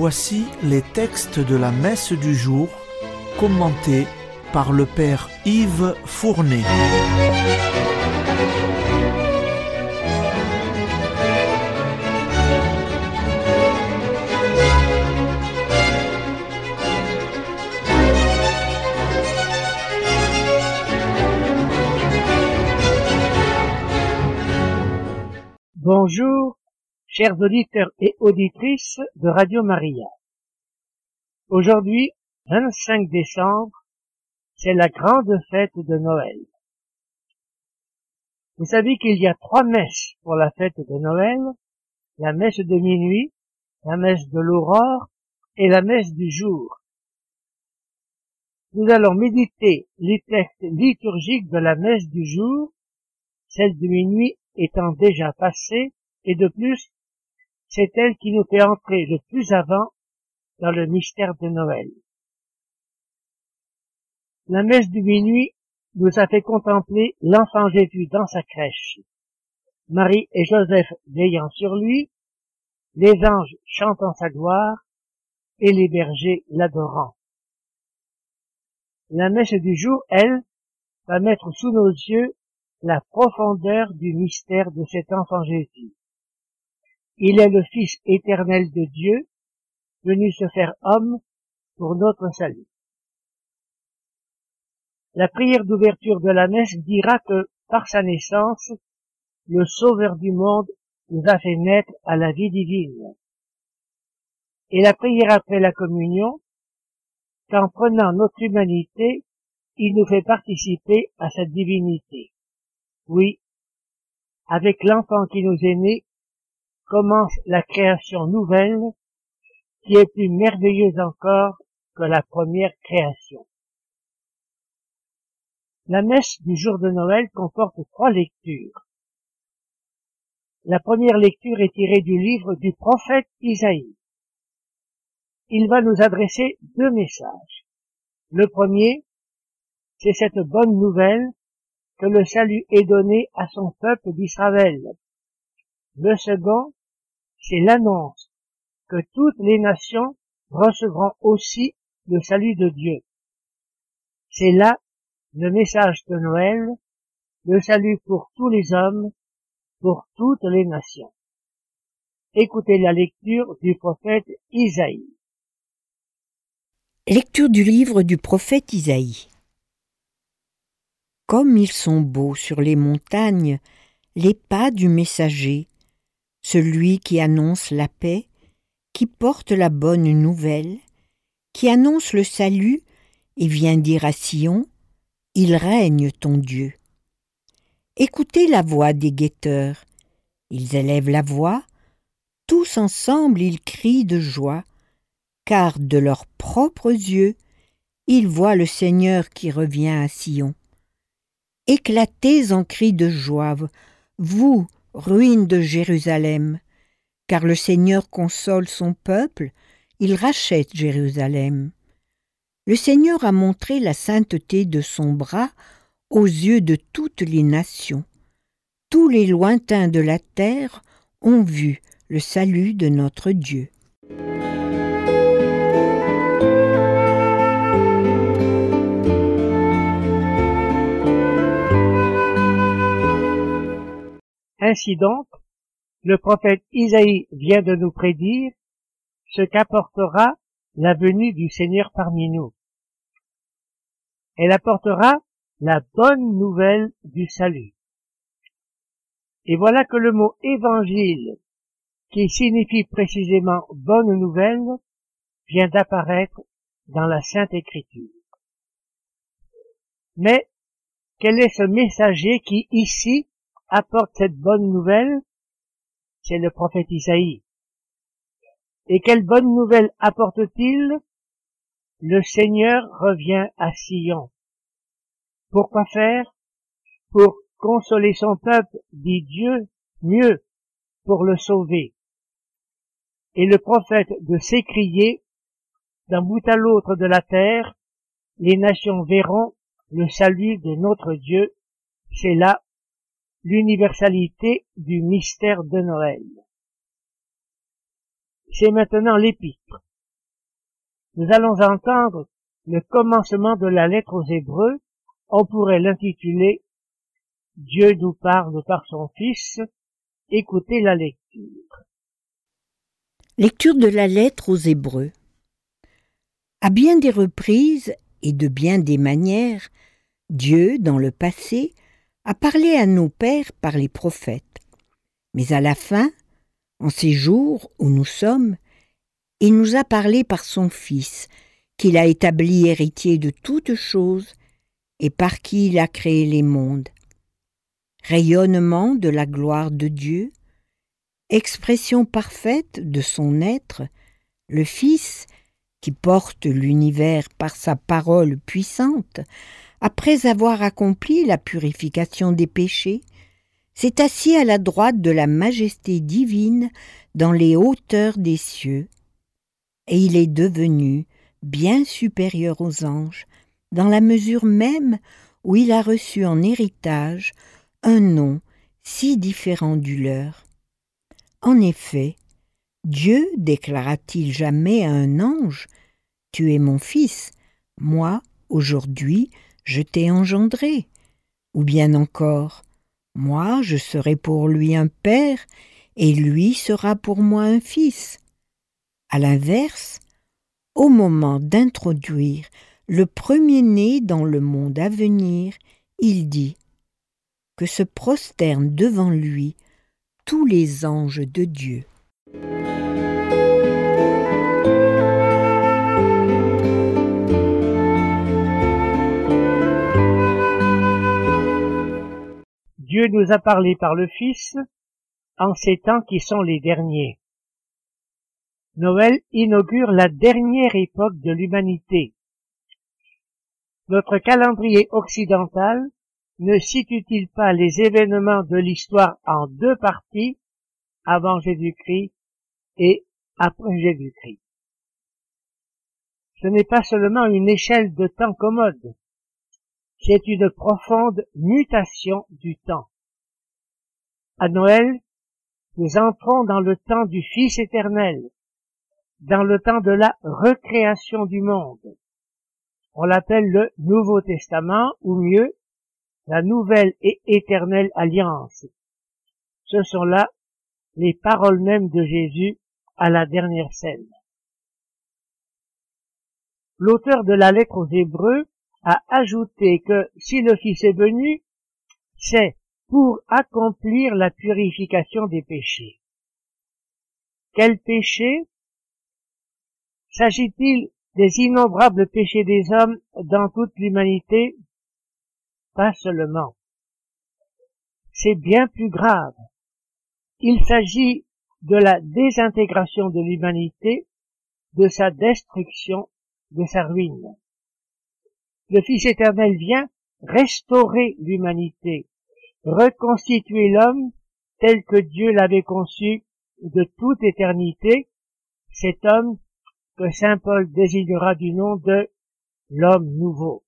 Voici les textes de la messe du jour commentés par le Père Yves Fournet. Bonjour, chers auditeurs et auditrices de Radio Maria. Aujourd'hui, 25 décembre, c'est la grande fête de Noël. Vous savez qu'il y a trois messes pour la fête de Noël, la messe de minuit, la messe de l'aurore et la messe du jour. Nous allons méditer les textes liturgiques de la messe du jour, celle de minuit étant déjà passée, et de plus, c'est elle qui nous fait entrer le plus avant dans le mystère de Noël. La messe du minuit nous a fait contempler l'enfant Jésus dans sa crèche. Marie et Joseph veillant sur lui, les anges chantant sa gloire et les bergers l'adorant. La messe du jour, elle, va mettre sous nos yeux la profondeur du mystère de cet enfant Jésus. Il est le Fils éternel de Dieu, venu se faire homme pour notre salut. La prière d'ouverture de la messe dira que, par sa naissance, le Sauveur du monde nous a fait naître à la vie divine. Et la prière après la communion, qu'en prenant notre humanité, il nous fait participer à sa divinité. Oui, avec l'enfant qui nous est né, commence la création nouvelle qui est plus merveilleuse encore que la première création. La messe du jour de Noël comporte trois lectures. La première lecture est tirée du livre du prophète Isaïe. Il va nous adresser deux messages. Le premier, c'est cette bonne nouvelle que le salut est donné à son peuple d'Israël. Le second, c'est l'annonce que toutes les nations recevront aussi le salut de Dieu. C'est là le message de Noël, le salut pour tous les hommes, pour toutes les nations. Écoutez la lecture du prophète Isaïe. Lecture du livre du prophète Isaïe. Comme ils sont beaux sur les montagnes, les pas du messager, celui qui annonce la paix, qui porte la bonne nouvelle, qui annonce le salut et vient dire à Sion, Il règne ton Dieu. Écoutez la voix des guetteurs. Ils élèvent la voix, tous ensemble ils crient de joie, car de leurs propres yeux, ils voient le Seigneur qui revient à Sion éclatez en cris de joie, vous, ruines de Jérusalem, car le Seigneur console son peuple, il rachète Jérusalem. Le Seigneur a montré la sainteté de son bras aux yeux de toutes les nations. Tous les lointains de la terre ont vu le salut de notre Dieu. Ainsi donc, le prophète Isaïe vient de nous prédire ce qu'apportera la venue du Seigneur parmi nous. Elle apportera la bonne nouvelle du salut. Et voilà que le mot évangile, qui signifie précisément bonne nouvelle, vient d'apparaître dans la Sainte Écriture. Mais quel est ce messager qui ici apporte cette bonne nouvelle, c'est le prophète Isaïe. Et quelle bonne nouvelle apporte-t-il? Le Seigneur revient à Sion. Pourquoi faire? Pour consoler son peuple, dit Dieu, mieux, pour le sauver. Et le prophète de s'écrier, d'un bout à l'autre de la terre, les nations verront le salut de notre Dieu, c'est là l'universalité du mystère de Noël. C'est maintenant l'épître nous allons entendre le commencement de la lettre aux Hébreux. On pourrait l'intituler Dieu nous parle par son Fils. Écoutez la lecture. Lecture de la lettre aux Hébreux. À bien des reprises et de bien des manières, Dieu, dans le passé, a parlé à nos pères par les prophètes. Mais à la fin, en ces jours où nous sommes, il nous a parlé par son Fils, qu'il a établi héritier de toutes choses et par qui il a créé les mondes. Rayonnement de la gloire de Dieu, expression parfaite de son être, le Fils, qui porte l'univers par sa parole puissante, après avoir accompli la purification des péchés, s'est assis à la droite de la majesté divine dans les hauteurs des cieux, et il est devenu bien supérieur aux anges, dans la mesure même où il a reçu en héritage un nom si différent du leur. En effet, Dieu déclara-t-il jamais à un ange Tu es mon fils, moi, aujourd'hui, je t'ai engendré Ou bien encore Moi, je serai pour lui un père, et lui sera pour moi un fils. À l'inverse, au moment d'introduire le premier-né dans le monde à venir, il dit que se prosternent devant lui tous les anges de Dieu. Dieu nous a parlé par le Fils en ces temps qui sont les derniers. Noël inaugure la dernière époque de l'humanité. Notre calendrier occidental ne situe-t-il pas les événements de l'histoire en deux parties, avant Jésus-Christ et après Jésus-Christ? Ce n'est pas seulement une échelle de temps commode, c'est une profonde mutation du temps. À Noël, nous entrons dans le temps du Fils éternel, dans le temps de la recréation du monde. On l'appelle le Nouveau Testament, ou mieux, la nouvelle et éternelle alliance. Ce sont là les paroles mêmes de Jésus à la dernière scène. L'auteur de la lettre aux Hébreux a ajouté que si le Fils est venu, c'est pour accomplir la purification des péchés. Quel péché? S'agit-il des innombrables péchés des hommes dans toute l'humanité? Pas seulement. C'est bien plus grave. Il s'agit de la désintégration de l'humanité, de sa destruction, de sa ruine. Le Fils éternel vient restaurer l'humanité, reconstituer l'homme tel que Dieu l'avait conçu de toute éternité, cet homme que Saint Paul désignera du nom de l'homme nouveau.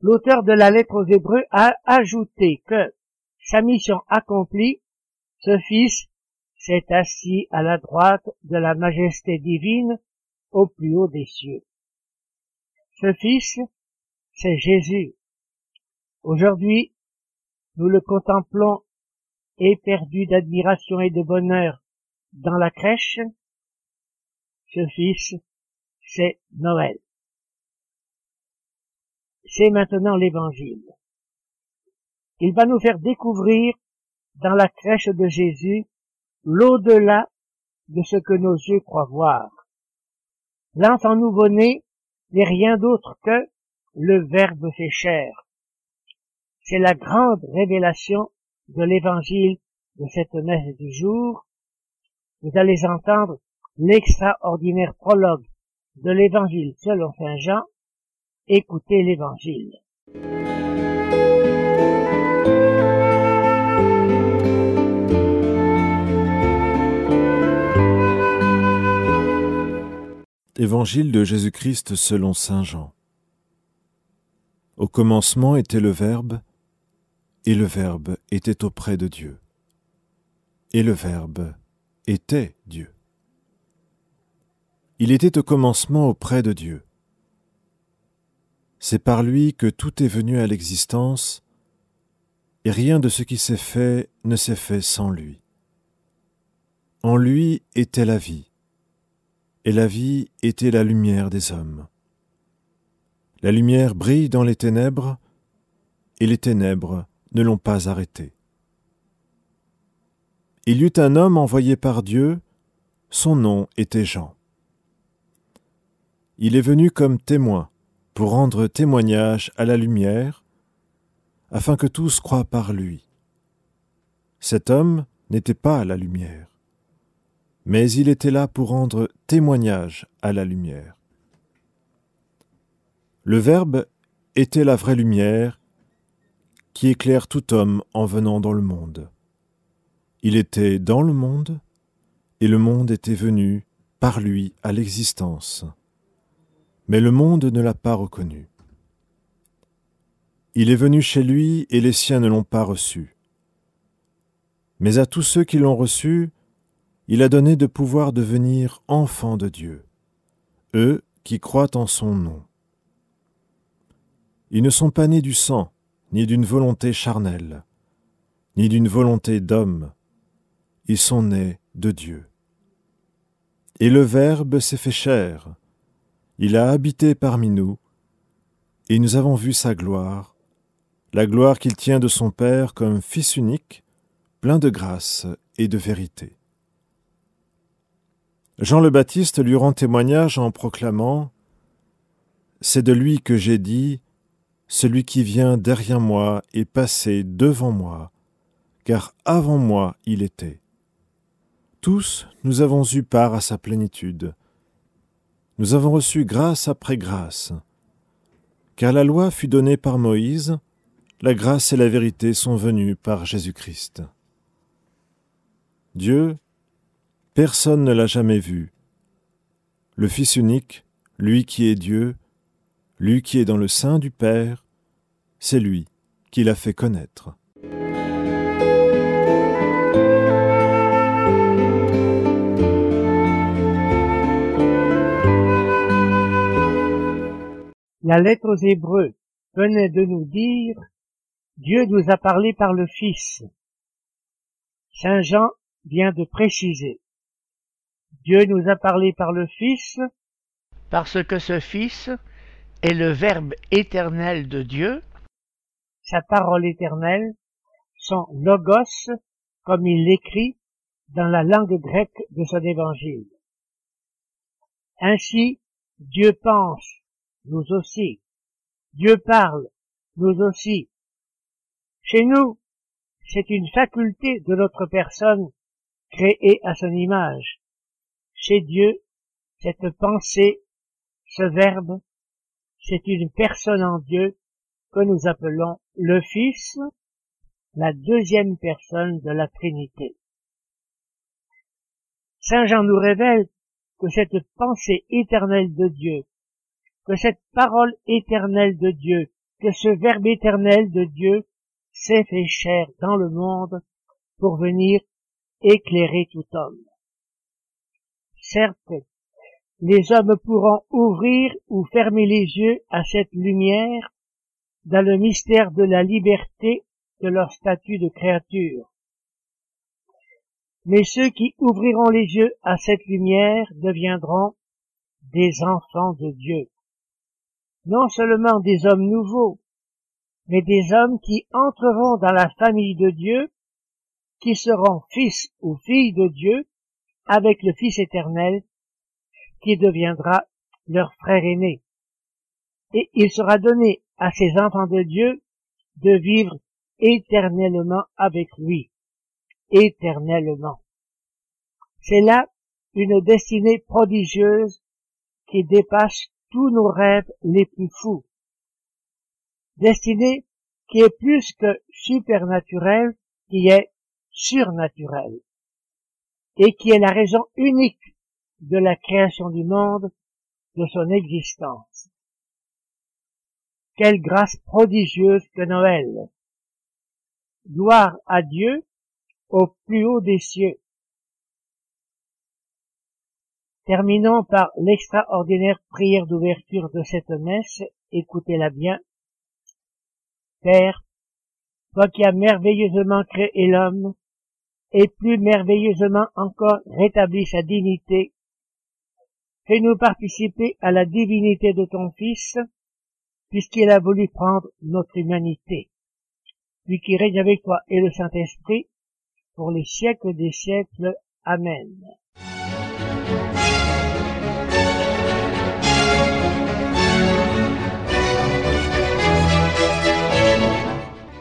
L'auteur de la lettre aux Hébreux a ajouté que, sa mission accomplie, ce Fils s'est assis à la droite de la majesté divine au plus haut des cieux. Ce Fils, c'est Jésus. Aujourd'hui, nous le contemplons éperdu d'admiration et de bonheur dans la crèche, ce fils, c'est Noël. C'est maintenant l'évangile. Il va nous faire découvrir dans la crèche de Jésus l'au-delà de ce que nos yeux croient voir. L'enfant nouveau-né n'est rien d'autre que le Verbe fait chair. C'est la grande révélation de l'évangile de cette messe du jour. Vous allez entendre l'extraordinaire prologue de l'Évangile selon Saint Jean, écoutez l'Évangile. Évangile de Jésus-Christ selon Saint Jean. Au commencement était le Verbe, et le Verbe était auprès de Dieu, et le Verbe était Dieu. Il était au commencement auprès de Dieu. C'est par lui que tout est venu à l'existence, et rien de ce qui s'est fait ne s'est fait sans lui. En lui était la vie, et la vie était la lumière des hommes. La lumière brille dans les ténèbres, et les ténèbres ne l'ont pas arrêtée. Il y eut un homme envoyé par Dieu, son nom était Jean. Il est venu comme témoin pour rendre témoignage à la lumière, afin que tous croient par lui. Cet homme n'était pas la lumière, mais il était là pour rendre témoignage à la lumière. Le Verbe était la vraie lumière qui éclaire tout homme en venant dans le monde. Il était dans le monde, et le monde était venu par lui à l'existence. Mais le monde ne l'a pas reconnu. Il est venu chez lui, et les siens ne l'ont pas reçu. Mais à tous ceux qui l'ont reçu, il a donné de pouvoir devenir enfants de Dieu, eux qui croient en son nom. Ils ne sont pas nés du sang, ni d'une volonté charnelle, ni d'une volonté d'homme, ils sont nés de Dieu. Et le Verbe s'est fait chair, il a habité parmi nous, et nous avons vu sa gloire, la gloire qu'il tient de son Père comme Fils unique, plein de grâce et de vérité. Jean le Baptiste lui rend témoignage en proclamant C'est de lui que j'ai dit celui qui vient derrière moi est passé devant moi, car avant moi il était. Tous nous avons eu part à sa plénitude. Nous avons reçu grâce après grâce. Car la loi fut donnée par Moïse, la grâce et la vérité sont venues par Jésus-Christ. Dieu, personne ne l'a jamais vu. Le Fils unique, lui qui est Dieu, lui qui est dans le sein du Père, c'est lui qui l'a fait connaître. La lettre aux Hébreux venait de nous dire Dieu nous a parlé par le Fils. Saint Jean vient de préciser Dieu nous a parlé par le Fils parce que ce Fils est le Verbe éternel de Dieu, sa parole éternelle, son logos, comme il l'écrit dans la langue grecque de son évangile. Ainsi, Dieu pense, nous aussi. Dieu parle, nous aussi. Chez nous, c'est une faculté de notre personne créée à son image. Chez Dieu, cette pensée, ce verbe, c'est une personne en Dieu que nous appelons le Fils, la deuxième personne de la Trinité. Saint Jean nous révèle que cette pensée éternelle de Dieu, que cette parole éternelle de Dieu, que ce Verbe éternel de Dieu s'est fait chair dans le monde pour venir éclairer tout homme. Certes, les hommes pourront ouvrir ou fermer les yeux à cette lumière dans le mystère de la liberté de leur statut de créature. Mais ceux qui ouvriront les yeux à cette lumière deviendront des enfants de Dieu. Non seulement des hommes nouveaux, mais des hommes qui entreront dans la famille de Dieu, qui seront fils ou filles de Dieu, avec le Fils éternel, qui deviendra leur frère aîné. Et il sera donné à ces enfants de Dieu de vivre éternellement avec lui. Éternellement. C'est là une destinée prodigieuse qui dépasse tous nos rêves les plus fous. Destinée qui est plus que supernaturelle, qui est surnaturelle. Et qui est la raison unique de la création du monde, de son existence. Quelle grâce prodigieuse que Noël. Gloire à Dieu au plus haut des cieux. Terminons par l'extraordinaire prière d'ouverture de cette messe. Écoutez-la bien. Père, toi qui as merveilleusement créé l'homme, et plus merveilleusement encore rétabli sa dignité, fais-nous participer à la divinité de ton Fils, puisqu'il a voulu prendre notre humanité. Lui qui règne avec toi et le Saint-Esprit, pour les siècles des siècles. Amen.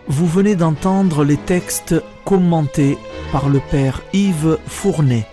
Vous venez d'entendre les textes commentés par le Père Yves Fournet.